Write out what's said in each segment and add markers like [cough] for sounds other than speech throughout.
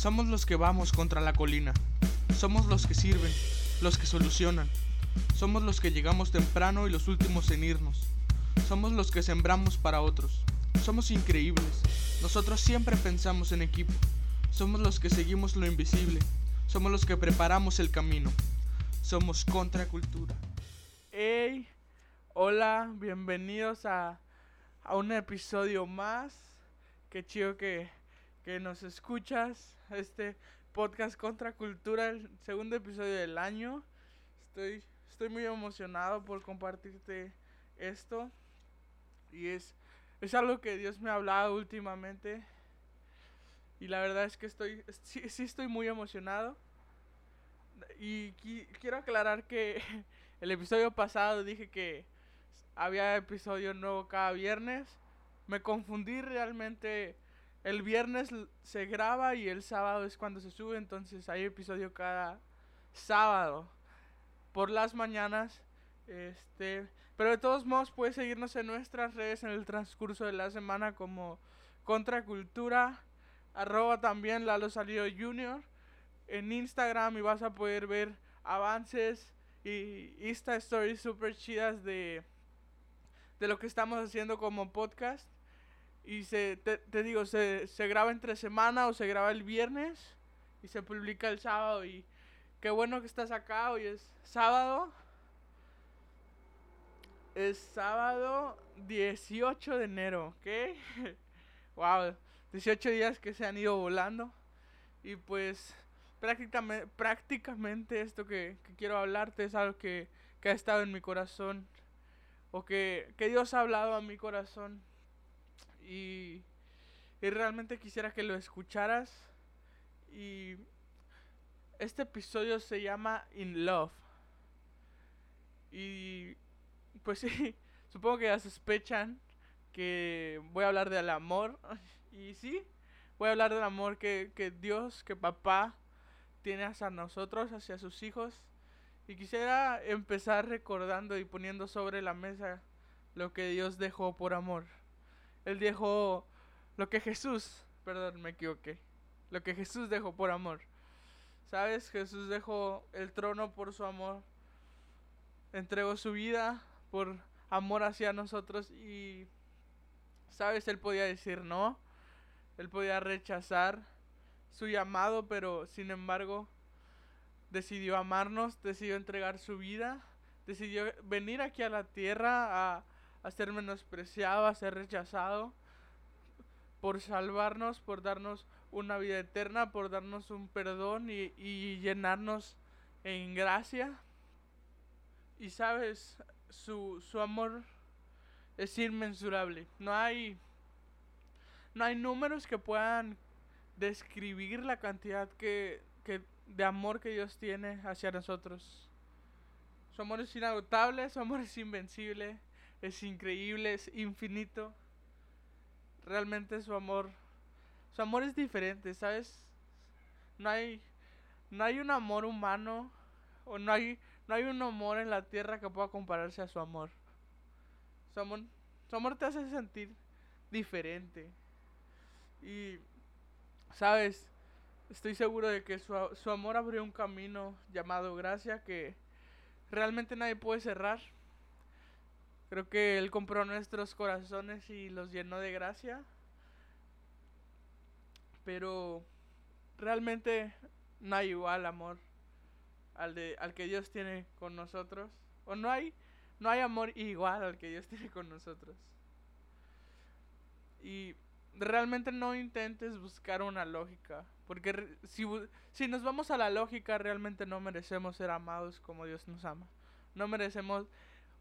Somos los que vamos contra la colina. Somos los que sirven, los que solucionan. Somos los que llegamos temprano y los últimos en irnos. Somos los que sembramos para otros. Somos increíbles. Nosotros siempre pensamos en equipo. Somos los que seguimos lo invisible. Somos los que preparamos el camino. Somos contracultura. Hey, hola, bienvenidos a, a un episodio más. Qué chido que, que nos escuchas. Este podcast Contracultura, el segundo episodio del año. Estoy, estoy muy emocionado por compartirte esto. Y es, es algo que Dios me ha hablado últimamente. Y la verdad es que estoy, sí, sí estoy muy emocionado. Y qui- quiero aclarar que [laughs] el episodio pasado dije que había episodio nuevo cada viernes. Me confundí realmente. El viernes se graba y el sábado es cuando se sube. Entonces hay episodio cada sábado. Por las mañanas. Este. Pero de todos modos puedes seguirnos en nuestras redes en el transcurso de la semana como Contracultura. Arroba también Lalo Salido Junior. En Instagram y vas a poder ver avances y Insta Stories super chidas de, de lo que estamos haciendo como podcast. Y se, te, te digo, se, se graba entre semana o se graba el viernes y se publica el sábado. Y qué bueno que estás acá, hoy es sábado. Es sábado 18 de enero, ¿ok? [laughs] wow, 18 días que se han ido volando. Y pues prácticamente, prácticamente esto que, que quiero hablarte es algo que, que ha estado en mi corazón. O que, que Dios ha hablado a mi corazón. Y, y realmente quisiera que lo escucharas. Y este episodio se llama In Love. Y pues sí, [laughs] supongo que ya sospechan que voy a hablar del amor. [laughs] Y sí, voy a hablar del amor que, que Dios, que papá tiene hacia nosotros, hacia sus hijos. Y quisiera empezar recordando y poniendo sobre la mesa lo que Dios dejó por amor. Él dejó lo que Jesús, perdón, me equivoqué. Lo que Jesús dejó por amor. ¿Sabes? Jesús dejó el trono por su amor. Entregó su vida por amor hacia nosotros y ¿sabes? Él podía decir no. Él podía rechazar su llamado, pero sin embargo decidió amarnos, decidió entregar su vida, decidió venir aquí a la tierra a, a ser menospreciado, a ser rechazado, por salvarnos, por darnos una vida eterna, por darnos un perdón y, y llenarnos en gracia. Y sabes, su, su amor es inmensurable. No hay, no hay números que puedan describir la cantidad que, que de amor que Dios tiene hacia nosotros. Su amor es inagotable, su amor es invencible, es increíble, es infinito. Realmente su amor, su amor es diferente, ¿sabes? No hay, no hay un amor humano o no hay, no hay un amor en la tierra que pueda compararse a su amor. Su amor, su amor te hace sentir diferente. Y, ¿sabes? Estoy seguro de que su, su amor abrió un camino llamado gracia que realmente nadie puede cerrar. Creo que Él compró nuestros corazones y los llenó de gracia. Pero realmente no hay igual amor al, de, al que Dios tiene con nosotros. O no hay, no hay amor igual al que Dios [laughs] tiene con nosotros. Y realmente no intentes buscar una lógica. Porque si, si nos vamos a la lógica, realmente no merecemos ser amados como Dios nos ama. No merecemos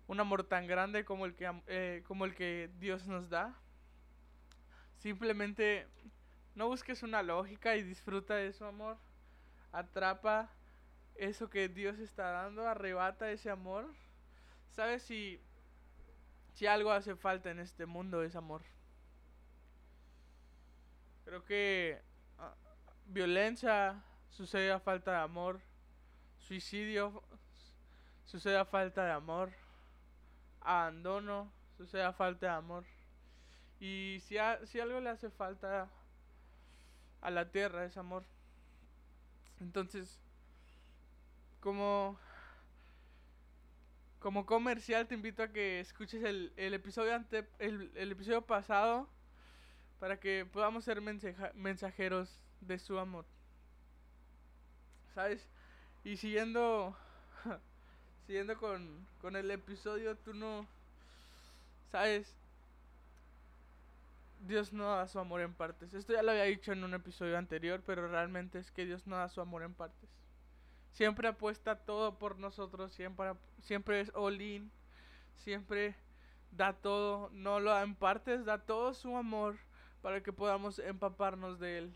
un amor tan grande como el que, eh, como el que Dios nos da. Simplemente no busques una lógica y disfruta de su amor. Atrapa eso que Dios está dando, arrebata ese amor. ¿Sabes si, si algo hace falta en este mundo es amor? Creo que ah, violencia sucede a falta de amor, suicidio sucede a falta de amor, abandono sucede a falta de amor. Y si, a- si algo le hace falta a la tierra es amor. Entonces, como, como comercial te invito a que escuches el, el episodio ante, el, el episodio pasado para que podamos ser mensajeros de su amor. ¿Sabes? Y siguiendo siguiendo con, con el episodio, tú no sabes Dios no da su amor en partes. Esto ya lo había dicho en un episodio anterior, pero realmente es que Dios no da su amor en partes. Siempre apuesta todo por nosotros, siempre, siempre es all in, siempre da todo, no lo da en partes, da todo su amor para que podamos empaparnos de Él.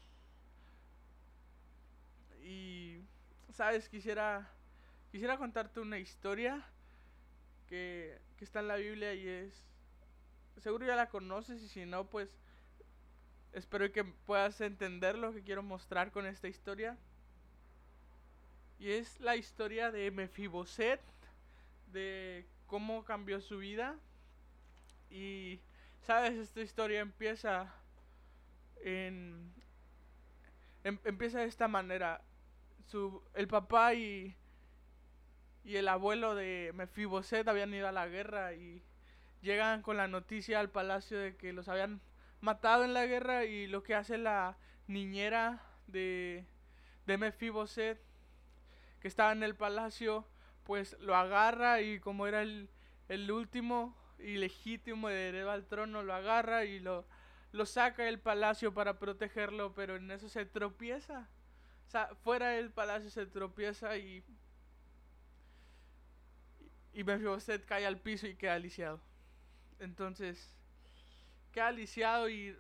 Y, sabes, quisiera, quisiera contarte una historia que, que está en la Biblia y es, seguro ya la conoces y si no, pues espero que puedas entender lo que quiero mostrar con esta historia. Y es la historia de Mefiboset, de cómo cambió su vida. Y, sabes, esta historia empieza en, em, empieza de esta manera. Su, el papá y, y el abuelo de Mefiboset habían ido a la guerra y llegan con la noticia al palacio de que los habían matado en la guerra y lo que hace la niñera de, de Mefiboset que estaba en el palacio pues lo agarra y como era el, el último ilegítimo heredero al trono lo agarra y lo lo saca del palacio para protegerlo, pero en eso se tropieza. O sea, fuera del palacio se tropieza y. Y Mefiboset cae al piso y queda lisiado. Entonces, queda lisiado y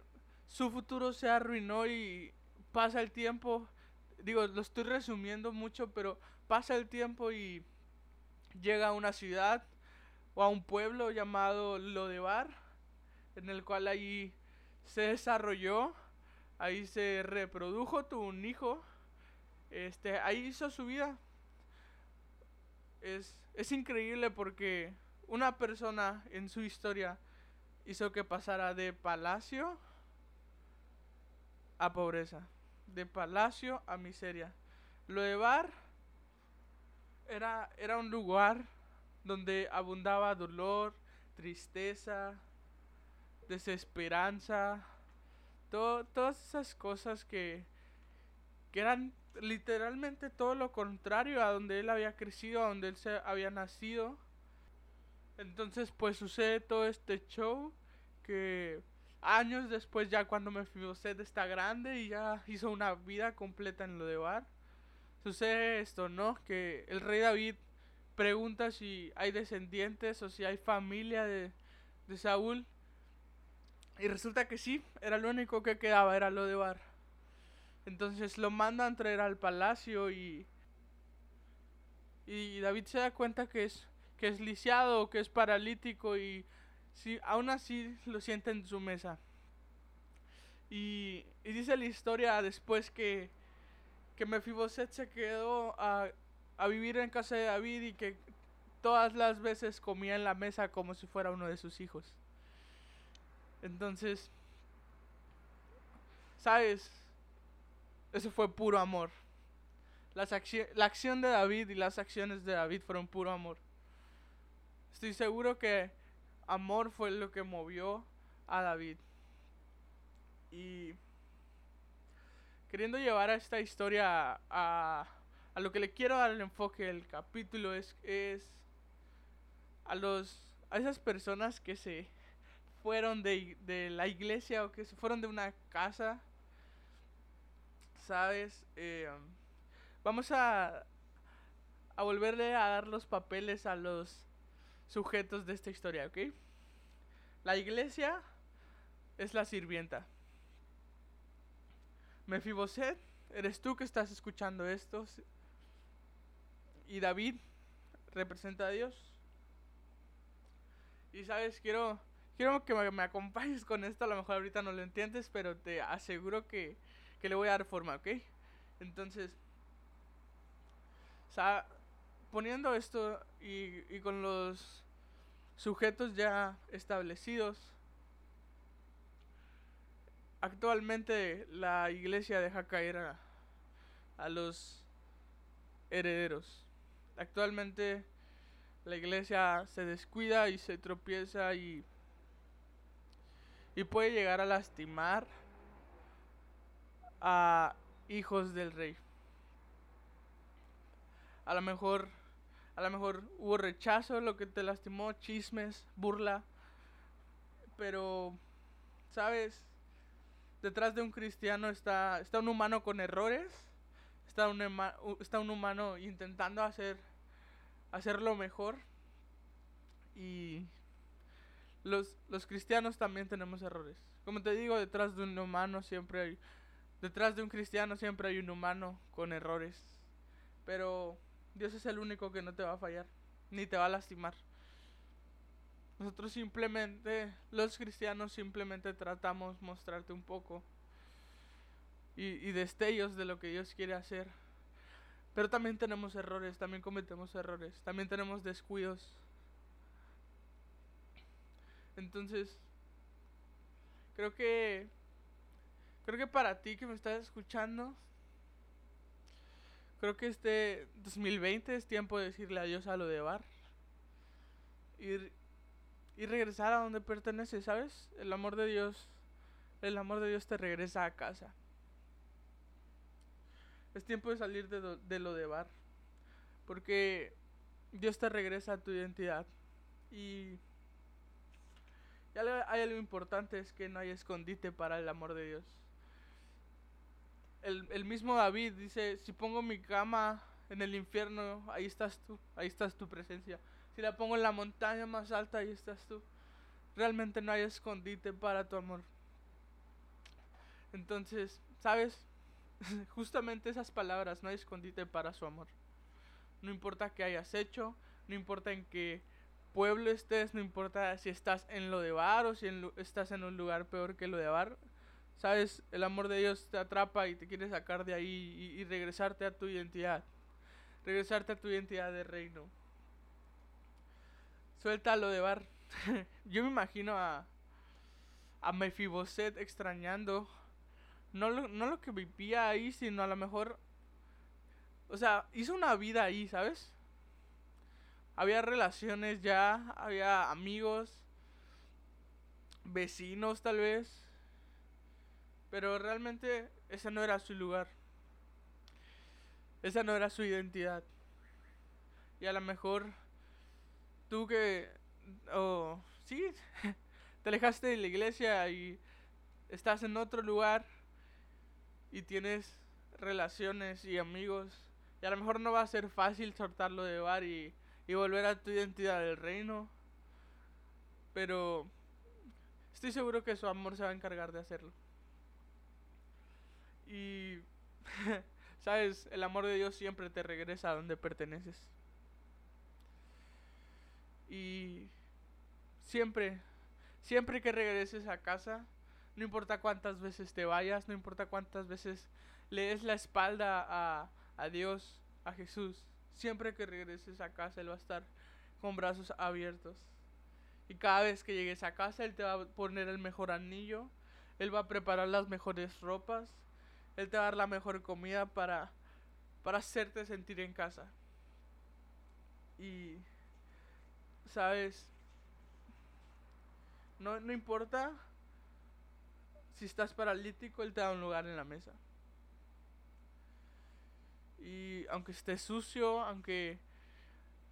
su futuro se arruinó y pasa el tiempo. Digo, lo estoy resumiendo mucho, pero pasa el tiempo y llega a una ciudad o a un pueblo llamado Lodebar, en el cual allí se desarrolló, ahí se reprodujo, tuvo un hijo, este, ahí hizo su vida. Es, es increíble porque una persona en su historia hizo que pasara de palacio a pobreza, de palacio a miseria. Lo de Bar era, era un lugar donde abundaba dolor, tristeza, desesperanza, todas esas cosas que, que eran literalmente todo lo contrario a donde él había crecido, a donde él se había nacido. Entonces pues sucede todo este show que años después ya cuando Mefiboset está grande y ya hizo una vida completa en lo de Bar, sucede esto, ¿no? Que el rey David pregunta si hay descendientes o si hay familia de, de Saúl y resulta que sí, era lo único que quedaba, era lo de Bar. Entonces lo mandan traer al palacio y. Y David se da cuenta que es, que es lisiado, que es paralítico y sí, aún así lo siente en su mesa. Y, y dice la historia después que, que Mefiboset se quedó a, a vivir en casa de David y que todas las veces comía en la mesa como si fuera uno de sus hijos. Entonces, ¿sabes? Eso fue puro amor. Las la acción de David y las acciones de David fueron puro amor. Estoy seguro que amor fue lo que movió a David. Y queriendo llevar a esta historia a, a lo que le quiero dar el enfoque del capítulo es, es a los a esas personas que se fueron de, de la iglesia o que se fueron de una casa, ¿sabes? Eh, vamos a, a volverle a dar los papeles a los sujetos de esta historia, ¿ok? La iglesia es la sirvienta. Mefiboset, eres tú que estás escuchando esto. Y David representa a Dios. Y sabes, quiero quiero que me, acompañes con esto. A lo mejor ahorita no lo entiendes, pero te aseguro que, que le voy a dar forma, ¿ok? Entonces, poniendo esto y, y con los sujetos ya establecidos, actualmente la iglesia deja caer a, a los herederos. Actualmente la iglesia se descuida y se tropieza y, y puede llegar a lastimar a hijos del rey. A lo mejor a lo mejor hubo rechazo, lo que te lastimó, chismes, burla. Pero, ¿sabes? Detrás de un cristiano está, está un humano con errores. Está un, está un humano intentando hacer, hacerlo mejor. Y los, los cristianos también tenemos errores. Como te digo, detrás de un humano siempre hay... Detrás de un cristiano siempre hay un humano con errores. Pero Dios es el único que no te va a fallar, ni te va a lastimar. Nosotros simplemente, los cristianos simplemente tratamos mostrarte un poco y, y, destellos de lo que Dios quiere hacer. Pero también tenemos errores, también cometemos errores, también tenemos descuidos. Entonces, creo que creo que para ti que me estás escuchando, Creo que este 2020 es tiempo de decirle adiós a lo de bar. Y, y regresar a donde pertenece, ¿sabes? El amor de Dios, el amor de Dios te regresa a casa. Es tiempo de salir de, de lo de bar. Porque Dios te regresa a tu identidad. Y ya hay algo importante, es que no hay escondite para el amor de Dios el, mismo David dice, si pongo mi cama en el infierno, ahí estás tú, ahí estás tu presencia. Si la pongo en la montaña más alta, ahí estás tú. Realmente no hay escondite para tu amor. Entonces, ¿sabes? [laughs] Justamente esas palabras, no hay escondite para su amor. No importa qué hayas hecho, no importa en qué pueblo estés, no importa si estás en lo de bar o si estás en un lugar peor que lo de bar, Sabes, el amor de Dios te atrapa y te quiere sacar de ahí y, regresarte a tu identidad. Regresarte a tu identidad de reino. Suéltalo de bar. [laughs] Yo me imagino a, a Mefiboset extrañando. No lo, no lo que vivía ahí, sino a lo mejor. O sea, hizo una vida ahí, ¿sabes? Había relaciones ya, había amigos, vecinos tal vez pero realmente ese no era su lugar. Esa no era su identidad. Y a lo mejor tú que... Oh, sí, [laughs] te alejaste de la iglesia y estás en otro lugar y tienes relaciones y amigos. Y a lo mejor no va a ser fácil soltarlo de bar y, y volver a tu identidad del reino. Pero estoy seguro que su amor se va a encargar de hacerlo. Y, [laughs] sabes, el amor de Dios siempre te regresa a donde perteneces. Y siempre, siempre que regreses a casa, no importa cuántas veces te vayas, no importa cuántas veces lees la espalda a, a Dios, a Jesús, siempre que regreses a casa Él va a estar con brazos abiertos. Y cada vez que llegues a casa Él te va a poner el mejor anillo, Él va a preparar las mejores ropas, él te va a dar la mejor comida para, para hacerte sentir en casa. Y, ¿sabes? No, no importa si estás paralítico, Él te da un lugar en la mesa. Y aunque estés sucio, aunque,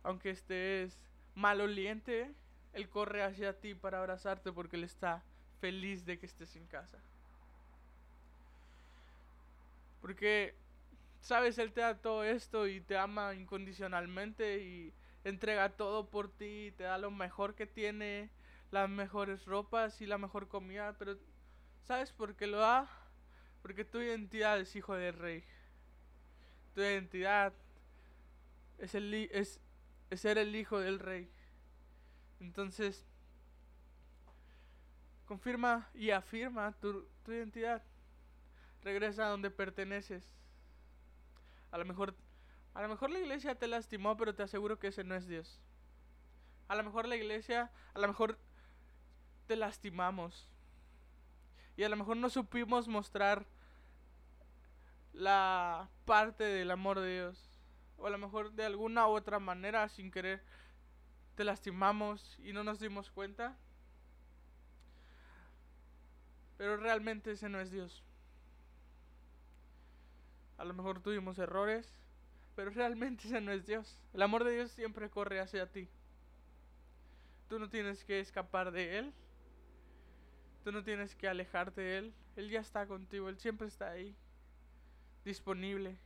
aunque estés maloliente, Él corre hacia ti para abrazarte porque Él está feliz de que estés en casa. Porque, sabes, Él te da todo esto y te ama incondicionalmente y entrega todo por ti, y te da lo mejor que tiene, las mejores ropas y la mejor comida, pero ¿sabes por qué lo da? Porque tu identidad es hijo del rey. Tu identidad es, el, es, ser el hijo del rey. Entonces, confirma y afirma tu, tu identidad. Regresa a donde perteneces. A lo mejor a lo mejor la iglesia te lastimó, pero te aseguro que ese no es Dios. A lo mejor la iglesia, a lo mejor te lastimamos. Y a lo mejor no supimos mostrar la parte del amor de Dios. o a lo mejor de alguna u otra manera, sin querer, te lastimamos y no nos dimos cuenta. Pero realmente ese no es Dios. A lo mejor tuvimos errores, pero realmente ese no es Dios. El amor de Dios siempre corre hacia ti. Tú no tienes que escapar de Él. Tú no tienes que alejarte de Él. Él ya está contigo. Él siempre está ahí. Disponible.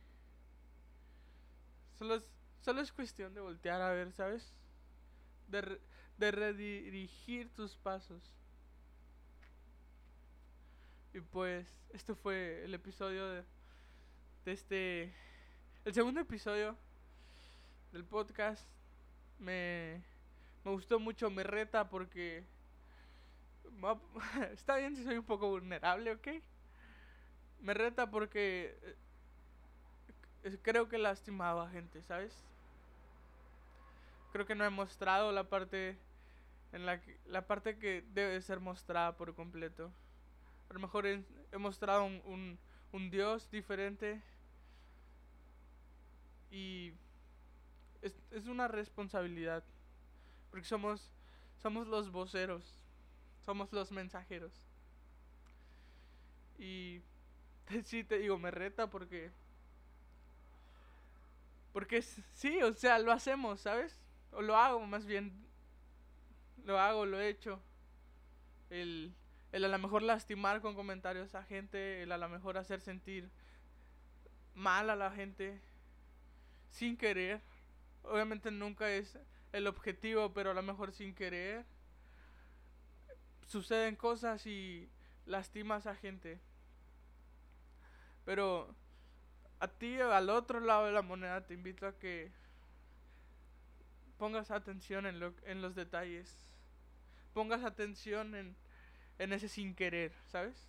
Solo es, solo es cuestión de voltear a ver, ¿sabes? De, de redirigir tus pasos. Y pues, este fue el episodio de, este... El segundo episodio del podcast. Me, me gustó mucho, me reta porque... [laughs] Está bien si soy un poco vulnerable, ¿ok? Me reta porque eh, creo que lastimaba a gente, ¿sabes? Creo que no he mostrado la parte en la que, la parte que debe ser mostrada por completo. A lo mejor he, he mostrado un, un, un, Dios diferente y es, es una responsabilidad porque somos somos los voceros, somos los mensajeros. Y [laughs] sí te digo, me reta porque porque sí, o sea, lo hacemos, ¿sabes? O lo hago, más bien. Lo hago, lo he hecho. El, el a lo mejor lastimar con comentarios a gente, el a lo mejor hacer sentir mal a la gente sin querer. Obviamente nunca es el objetivo, pero a lo mejor sin querer. Suceden cosas y lastimas a gente. Pero a ti al otro lado de la moneda te invito a que pongas atención en, lo, en los detalles. Pongas atención en, en ese sin querer, ¿sabes?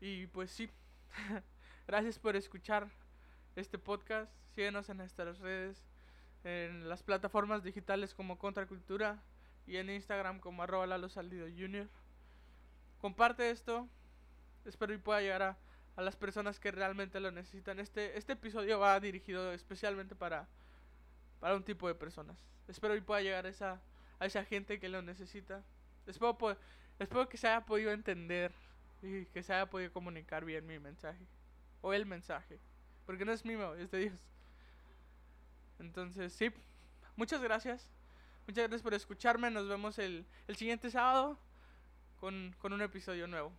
Y pues sí, [laughs] gracias por escuchar este podcast. Síguenos en nuestras redes, en las plataformas digitales como Contracultura y en Instagram como arroba Lalo Junior. Comparte esto, espero y pueda llegar a las personas que realmente lo necesitan. Este, este episodio va dirigido especialmente para, para un tipo de personas. Espero que pueda llegar a esa, a esa gente que lo necesita. Espero, espero que se haya podido entender y que se haya podido comunicar bien mi mensaje. O el mensaje. Porque no es mío, es de Dios. Entonces, sí. Muchas gracias. Muchas gracias por escucharme. Nos vemos el, el siguiente sábado con, con un episodio nuevo.